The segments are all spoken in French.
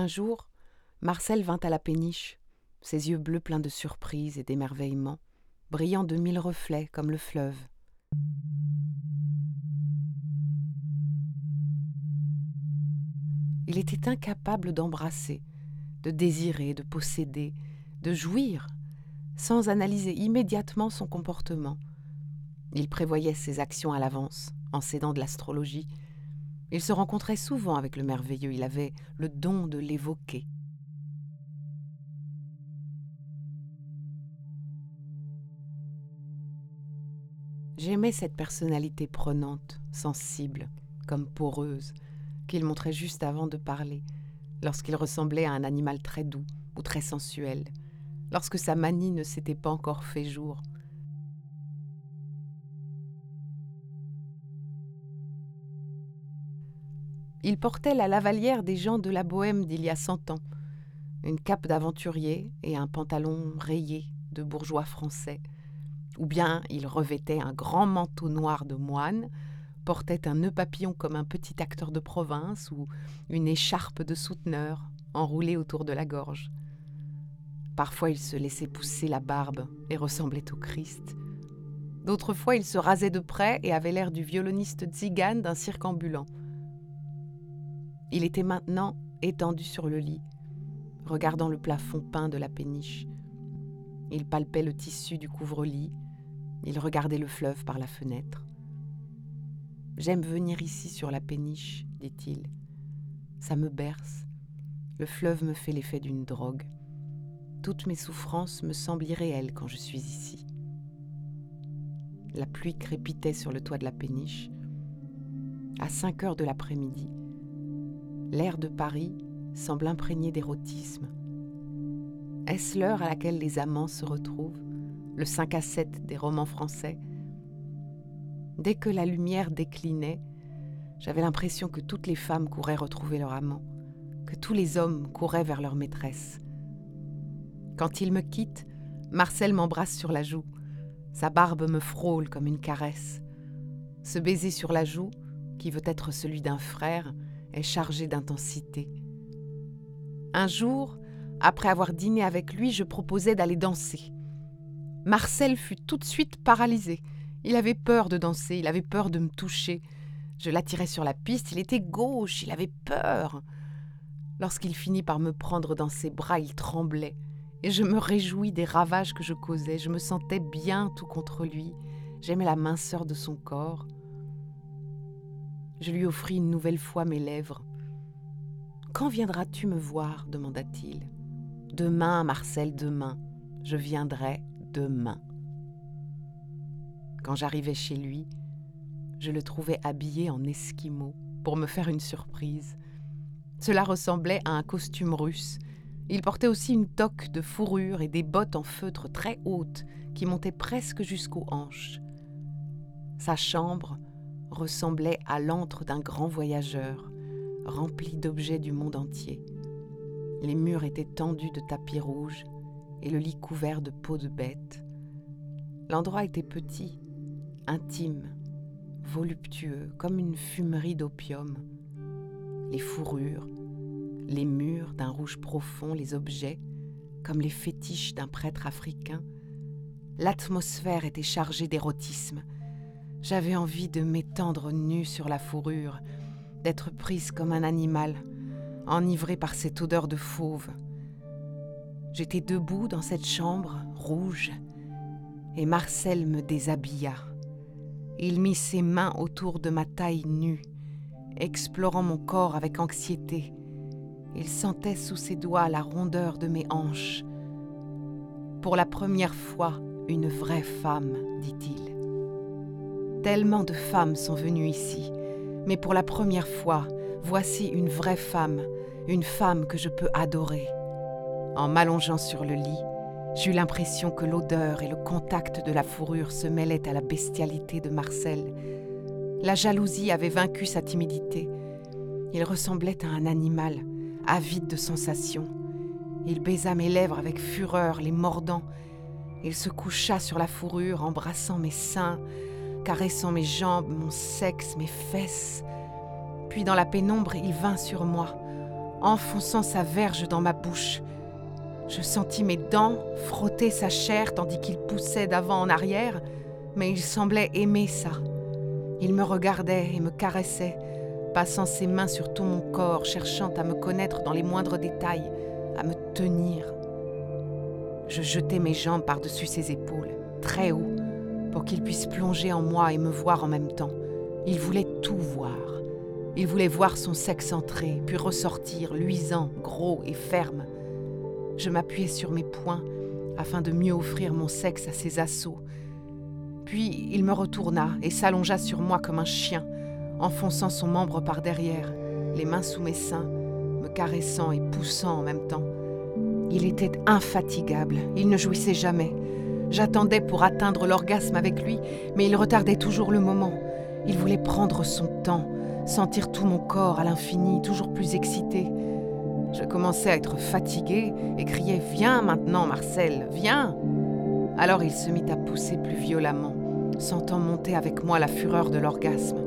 Un jour, Marcel vint à la péniche, ses yeux bleus pleins de surprise et d'émerveillement, brillant de mille reflets comme le fleuve. Il était incapable d'embrasser, de désirer, de posséder, de jouir, sans analyser immédiatement son comportement. Il prévoyait ses actions à l'avance, en s'aidant de l'astrologie. Il se rencontrait souvent avec le merveilleux, il avait le don de l'évoquer. J'aimais cette personnalité prenante, sensible, comme poreuse, qu'il montrait juste avant de parler, lorsqu'il ressemblait à un animal très doux ou très sensuel, lorsque sa manie ne s'était pas encore fait jour. Il portait la lavalière des gens de la bohème d'il y a cent ans, une cape d'aventurier et un pantalon rayé de bourgeois français, ou bien il revêtait un grand manteau noir de moine, portait un nœud papillon comme un petit acteur de province ou une écharpe de souteneur enroulée autour de la gorge. Parfois il se laissait pousser la barbe et ressemblait au Christ. D'autres fois il se rasait de près et avait l'air du violoniste tzigane d'un cirque ambulant. Il était maintenant étendu sur le lit, regardant le plafond peint de la péniche. Il palpait le tissu du couvre-lit, il regardait le fleuve par la fenêtre. J'aime venir ici sur la péniche, dit-il. Ça me berce. Le fleuve me fait l'effet d'une drogue. Toutes mes souffrances me semblent irréelles quand je suis ici. La pluie crépitait sur le toit de la péniche. À cinq heures de l'après-midi, l'air de Paris semble imprégné d'érotisme. Est-ce l'heure à laquelle les amants se retrouvent, le 5 à 7 des romans français? Dès que la lumière déclinait, j'avais l'impression que toutes les femmes couraient retrouver leur amant, que tous les hommes couraient vers leur maîtresse. Quand il me quitte, Marcel m'embrasse sur la joue. Sa barbe me frôle comme une caresse. Ce baiser sur la joue, qui veut être celui d'un frère, est chargé d'intensité. Un jour, après avoir dîné avec lui, je proposai d'aller danser. Marcel fut tout de suite paralysé. Il avait peur de danser, il avait peur de me toucher. Je l'attirais sur la piste, il était gauche, il avait peur. Lorsqu'il finit par me prendre dans ses bras, il tremblait, et je me réjouis des ravages que je causais, je me sentais bien tout contre lui, j'aimais la minceur de son corps. Je lui offris une nouvelle fois mes lèvres. Quand viendras-tu me voir? demanda-t-il. Demain, Marcel, demain. Je viendrai demain. Quand j'arrivais chez lui, je le trouvais habillé en esquimau pour me faire une surprise. Cela ressemblait à un costume russe. Il portait aussi une toque de fourrure et des bottes en feutre très hautes qui montaient presque jusqu'aux hanches. Sa chambre ressemblait à l'antre d'un grand voyageur, rempli d'objets du monde entier. Les murs étaient tendus de tapis rouges et le lit couvert de peaux de bêtes. L'endroit était petit, intime, voluptueux, comme une fumerie d'opium. Les fourrures, les murs d'un rouge profond, les objets, comme les fétiches d'un prêtre africain. L'atmosphère était chargée d'érotisme. J'avais envie de m'étendre nue sur la fourrure, d'être prise comme un animal, enivrée par cette odeur de fauve. J'étais debout dans cette chambre rouge, et Marcel me déshabilla. Il mit ses mains autour de ma taille nue, explorant mon corps avec anxiété. Il sentait sous ses doigts la rondeur de mes hanches. Pour la première fois, une vraie femme, dit-il. Tellement de femmes sont venues ici, mais pour la première fois, voici une vraie femme, une femme que je peux adorer. En m'allongeant sur le lit, J'eus l'impression que l'odeur et le contact de la fourrure se mêlaient à la bestialité de Marcel. La jalousie avait vaincu sa timidité. Il ressemblait à un animal, avide de sensations. Il baisa mes lèvres avec fureur, les mordant. Il se coucha sur la fourrure, embrassant mes seins, caressant mes jambes, mon sexe, mes fesses. Puis dans la pénombre, il vint sur moi. enfonçant sa verge dans ma bouche. Je sentis mes dents frotter sa chair tandis qu'il poussait d'avant en arrière, mais il semblait aimer ça. Il me regardait et me caressait, passant ses mains sur tout mon corps, cherchant à me connaître dans les moindres détails, à me tenir. Je jetai mes jambes par-dessus ses épaules, très haut, pour qu'il puisse plonger en moi et me voir en même temps. Il voulait tout voir. Il voulait voir son sexe entrer, puis ressortir, luisant, gros et ferme. Je m'appuyais sur mes poings afin de mieux offrir mon sexe à ses assauts. Puis il me retourna et s'allongea sur moi comme un chien, enfonçant son membre par derrière, les mains sous mes seins, me caressant et poussant en même temps. Il était infatigable, il ne jouissait jamais. J'attendais pour atteindre l'orgasme avec lui, mais il retardait toujours le moment. Il voulait prendre son temps, sentir tout mon corps à l'infini, toujours plus excité. Je commençais à être fatiguée et criais Viens maintenant, Marcel, viens Alors il se mit à pousser plus violemment, sentant monter avec moi la fureur de l'orgasme.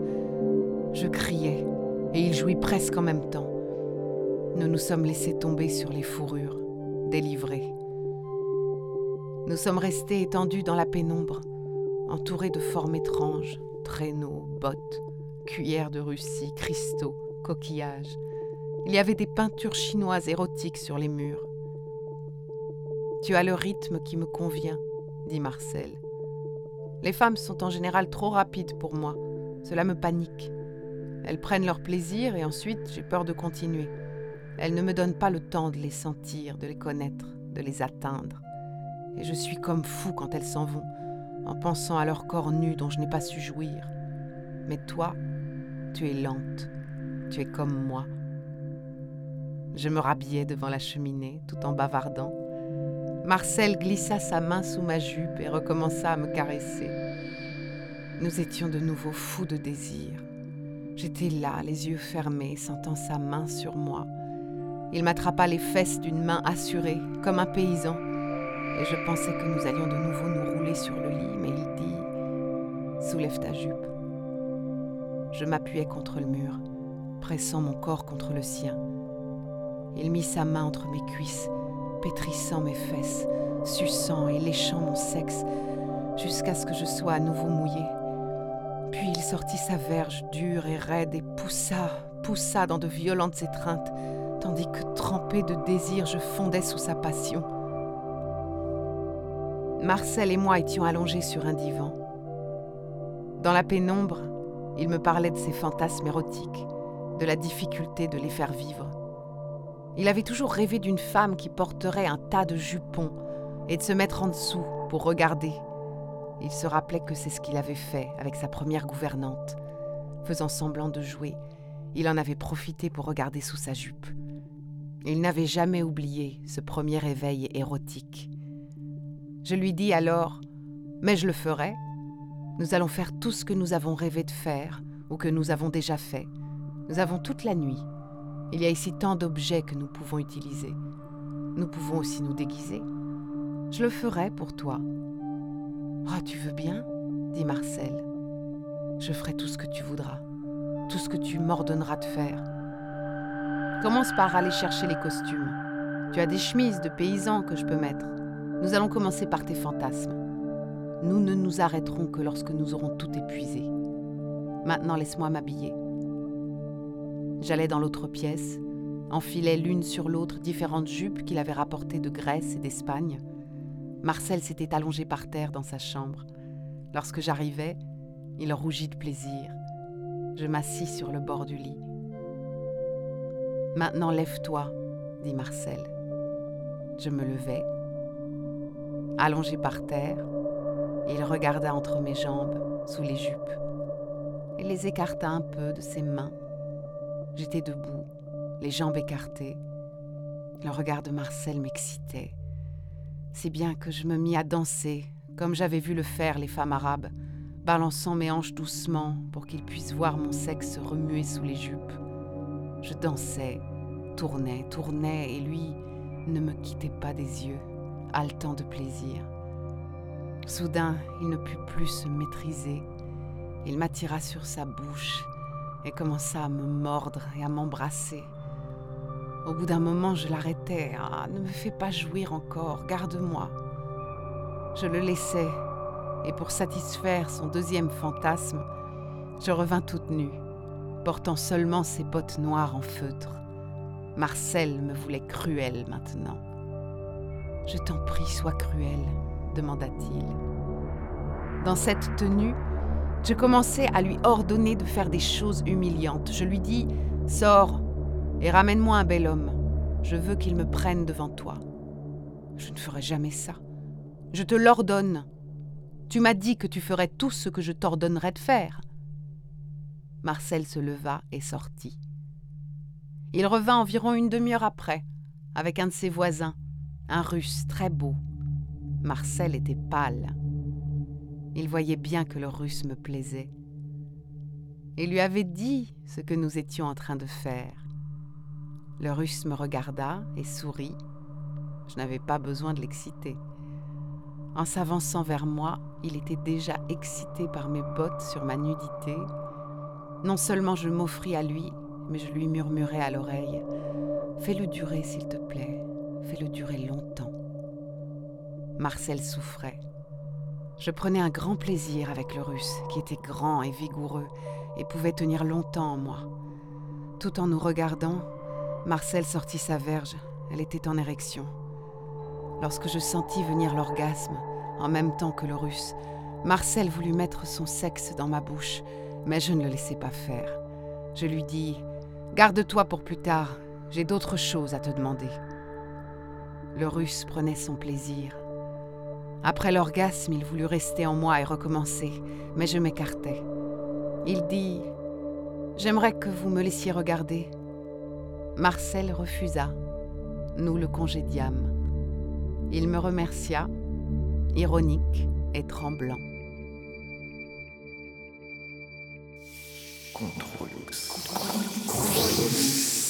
Je criais, et il jouit presque en même temps. Nous nous sommes laissés tomber sur les fourrures, délivrés. Nous sommes restés étendus dans la pénombre, entourés de formes étranges, traîneaux, bottes, cuillères de Russie, cristaux, coquillages. Il y avait des peintures chinoises érotiques sur les murs. Tu as le rythme qui me convient, dit Marcel. Les femmes sont en général trop rapides pour moi. Cela me panique. Elles prennent leur plaisir et ensuite j'ai peur de continuer. Elles ne me donnent pas le temps de les sentir, de les connaître, de les atteindre. Et je suis comme fou quand elles s'en vont, en pensant à leur corps nu dont je n'ai pas su jouir. Mais toi, tu es lente, tu es comme moi. Je me rhabillais devant la cheminée tout en bavardant. Marcel glissa sa main sous ma jupe et recommença à me caresser. Nous étions de nouveau fous de désir. J'étais là, les yeux fermés, sentant sa main sur moi. Il m'attrapa les fesses d'une main assurée, comme un paysan, et je pensais que nous allions de nouveau nous rouler sur le lit, mais il dit Soulève ta jupe. Je m'appuyais contre le mur, pressant mon corps contre le sien. Il mit sa main entre mes cuisses, pétrissant mes fesses, suçant et léchant mon sexe, jusqu'à ce que je sois à nouveau mouillée. Puis il sortit sa verge dure et raide et poussa, poussa dans de violentes étreintes, tandis que trempé de désir, je fondais sous sa passion. Marcel et moi étions allongés sur un divan. Dans la pénombre, il me parlait de ses fantasmes érotiques, de la difficulté de les faire vivre. Il avait toujours rêvé d'une femme qui porterait un tas de jupons et de se mettre en dessous pour regarder il se rappelait que c'est ce qu'il avait fait avec sa première gouvernante. Faisant semblant de jouer, il en avait profité pour regarder sous sa jupe. Il n'avait jamais oublié ce premier éveil érotique. Je lui dis alors Mais je le ferai. Nous allons faire tout ce que nous avons rêvé de faire ou que nous avons déjà fait. Nous avons toute la nuit. Il y a ici tant d'objets que nous pouvons utiliser. Nous pouvons aussi nous déguiser. Je le ferai pour toi. Ah, tu veux bien? dit Marcel. Je ferai tout ce que tu voudras, tout ce que tu m'ordonneras de faire. Commence par aller chercher les costumes. Tu as des chemises de paysans que je peux mettre. Nous allons commencer par tes fantasmes. Nous ne nous arrêterons que lorsque nous aurons tout épuisé. Maintenant, laisse-moi m'habiller. J'allais dans l'autre pièce, enfilais l'une sur l'autre différentes jupes qu'il avait rapportées de Grèce et d'Espagne Marcel s'était allongé par terre dans sa chambre. Lorsque j'arrivais, il rougit de plaisir. Je m'assis sur le bord du lit. Maintenant lève-toi, dit Marcel. Je me levai. Allongé par terre, il regarda entre mes jambes, sous les jupes. Il les écarta un peu de ses mains. J'étais debout, les jambes écartées. Le regard de Marcel m'excitait si bien que je me mis à danser, comme j'avais vu le faire les femmes arabes, balançant mes hanches doucement pour qu'ils puissent voir mon sexe remuer sous les jupes. Je dansais, tournais, tournais, et lui ne me quittait pas des yeux, haletant de plaisir. Soudain, il ne put plus se maîtriser. Il m'attira sur sa bouche et commença à me mordre et à m'embrasser. Au bout d'un moment, je l'arrêtais. Ah, ne me fais pas jouir encore, garde-moi. Je le laissais, et pour satisfaire son deuxième fantasme, je revins toute nue, portant seulement ses bottes noires en feutre. Marcel me voulait cruelle maintenant. Je t'en prie, sois cruelle, demanda-t-il. Dans cette tenue, je commençai à lui ordonner de faire des choses humiliantes. Je lui dis Sors et ramène-moi un bel homme. Je veux qu'il me prenne devant toi. Je ne ferai jamais ça. Je te l'ordonne. Tu m'as dit que tu ferais tout ce que je t'ordonnerais de faire. Marcel se leva et sortit. Il revint environ une demi-heure après, avec un de ses voisins, un russe très beau. Marcel était pâle. Il voyait bien que le russe me plaisait. Il lui avait dit ce que nous étions en train de faire. Le russe me regarda et sourit. Je n'avais pas besoin de l'exciter. En s'avançant vers moi, il était déjà excité par mes bottes sur ma nudité. Non seulement je m'offris à lui, mais je lui murmurai à l'oreille Fais-le durer, s'il te plaît, fais-le durer longtemps. Marcel souffrait. Je prenais un grand plaisir avec le russe, qui était grand et vigoureux, et pouvait tenir longtemps en moi. Tout en nous regardant, Marcel sortit sa verge, elle était en érection. Lorsque je sentis venir l'orgasme, en même temps que le russe, Marcel voulut mettre son sexe dans ma bouche, mais je ne le laissai pas faire. Je lui dis Garde-toi pour plus tard, j'ai d'autres choses à te demander. Le russe prenait son plaisir. Après l'orgasme, il voulut rester en moi et recommencer, mais je m'écartai. Il dit J'aimerais que vous me laissiez regarder. Marcel refusa. Nous le congédiâmes. Il me remercia, ironique et tremblant. Contrôle X.